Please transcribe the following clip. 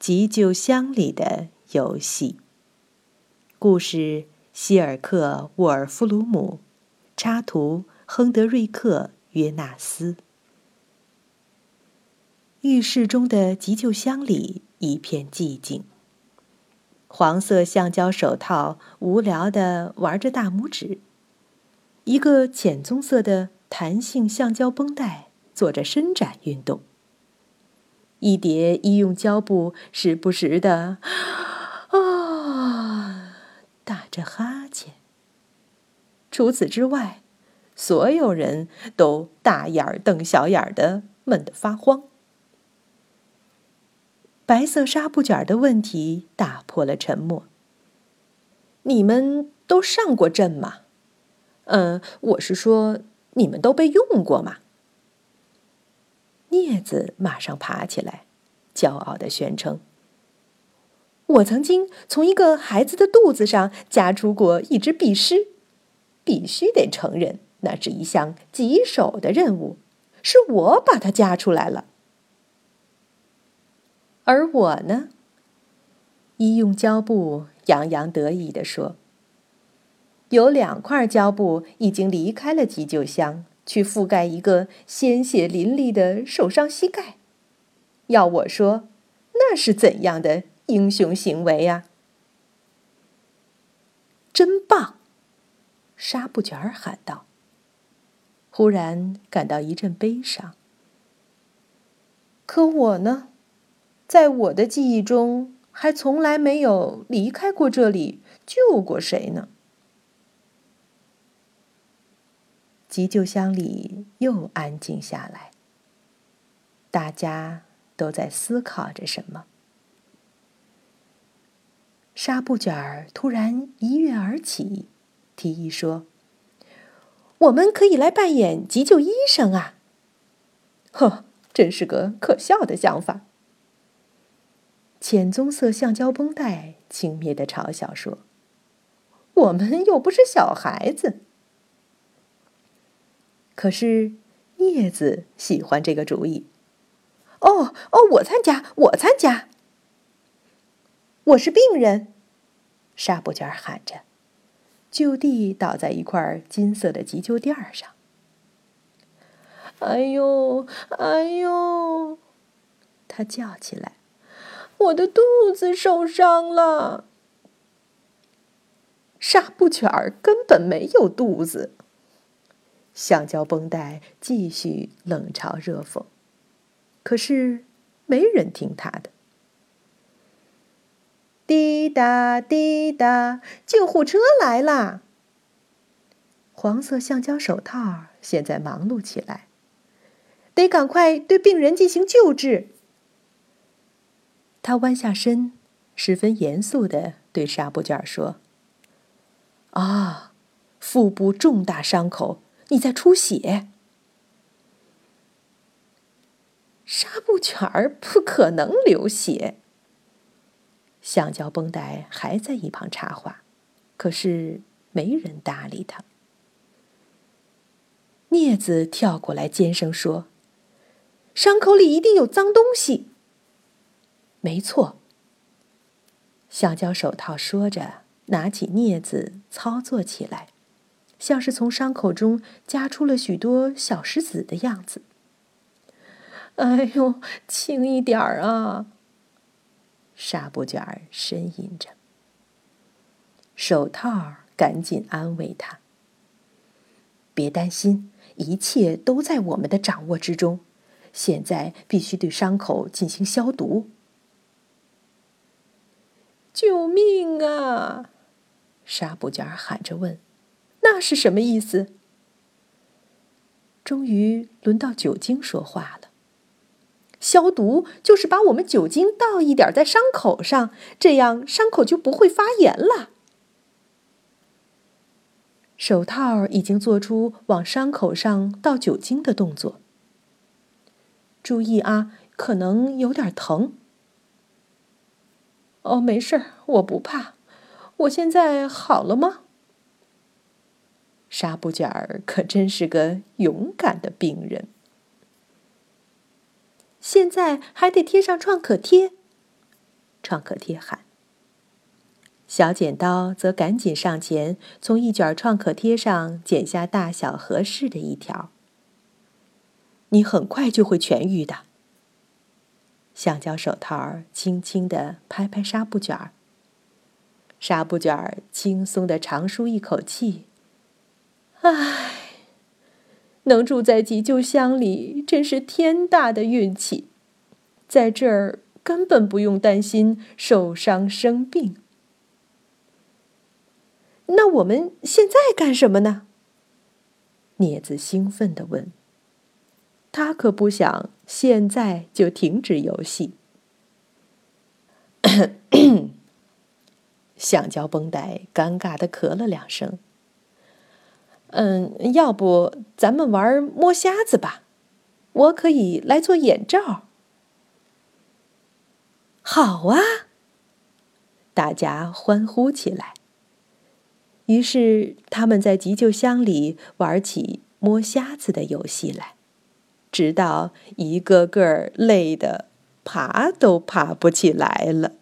急救箱里的游戏。故事：希尔克·沃尔夫鲁姆，插图：亨德瑞克·约纳斯。浴室中的急救箱里一片寂静。黄色橡胶手套无聊地玩着大拇指。一个浅棕色的弹性橡胶绷带做着伸展运动。一叠医用胶布时不时的啊打着哈欠。除此之外，所有人都大眼瞪小眼的，闷得发慌。白色纱布卷的问题打破了沉默。你们都上过阵吗？嗯，我是说，你们都被用过吗？镊子马上爬起来，骄傲地宣称：“我曾经从一个孩子的肚子上夹出过一只壁虱，必须得承认，那是一项棘手的任务，是我把它夹出来了。而我呢？”医用胶布洋洋得意地说：“有两块胶布已经离开了急救箱。”去覆盖一个鲜血淋漓的受伤膝盖，要我说，那是怎样的英雄行为呀？真棒！纱布卷儿喊道。忽然感到一阵悲伤。可我呢，在我的记忆中，还从来没有离开过这里，救过谁呢？急救箱里又安静下来，大家都在思考着什么。纱布卷儿突然一跃而起，提议说：“我们可以来扮演急救医生啊！”呵，真是个可笑的想法。浅棕色橡胶绷带轻蔑的嘲笑说：“我们又不是小孩子。”可是，镊子喜欢这个主意。哦哦，我参加，我参加。我是病人，纱布卷喊着，就地倒在一块金色的急救垫上。哎呦，哎呦！他叫起来：“我的肚子受伤了。”纱布卷根本没有肚子。橡胶绷带继续冷嘲热讽，可是没人听他的。滴答滴答，救护车来啦！黄色橡胶手套现在忙碌起来，得赶快对病人进行救治。他弯下身，十分严肃的对纱布卷说：“啊，腹部重大伤口。”你在出血，纱布卷儿不可能流血。橡胶绷带还在一旁插话，可是没人搭理他。镊子跳过来尖声说：“伤口里一定有脏东西。”没错。橡胶手套说着，拿起镊子操作起来。像是从伤口中夹出了许多小石子的样子。哎呦，轻一点儿啊！纱布卷儿呻吟着。手套赶紧安慰他：“别担心，一切都在我们的掌握之中。现在必须对伤口进行消毒。”救命啊！纱布卷儿喊着问。是什么意思？终于轮到酒精说话了。消毒就是把我们酒精倒一点在伤口上，这样伤口就不会发炎了。手套已经做出往伤口上倒酒精的动作。注意啊，可能有点疼。哦，没事儿，我不怕。我现在好了吗？纱布卷儿可真是个勇敢的病人。现在还得贴上创可贴。创可贴喊。小剪刀则赶紧上前，从一卷创可贴上剪下大小合适的一条。你很快就会痊愈的。橡胶手套轻轻地拍拍纱布卷儿，纱布卷儿轻松地长舒一口气。唉，能住在急救箱里真是天大的运气，在这儿根本不用担心受伤生病。那我们现在干什么呢？镊子兴奋地问。他可不想现在就停止游戏。橡胶绷带尴尬的咳了两声。嗯，要不咱们玩摸瞎子吧？我可以来做眼罩。好啊！大家欢呼起来。于是他们在急救箱里玩起摸瞎子的游戏来。直到一个个累得爬都爬不起来了。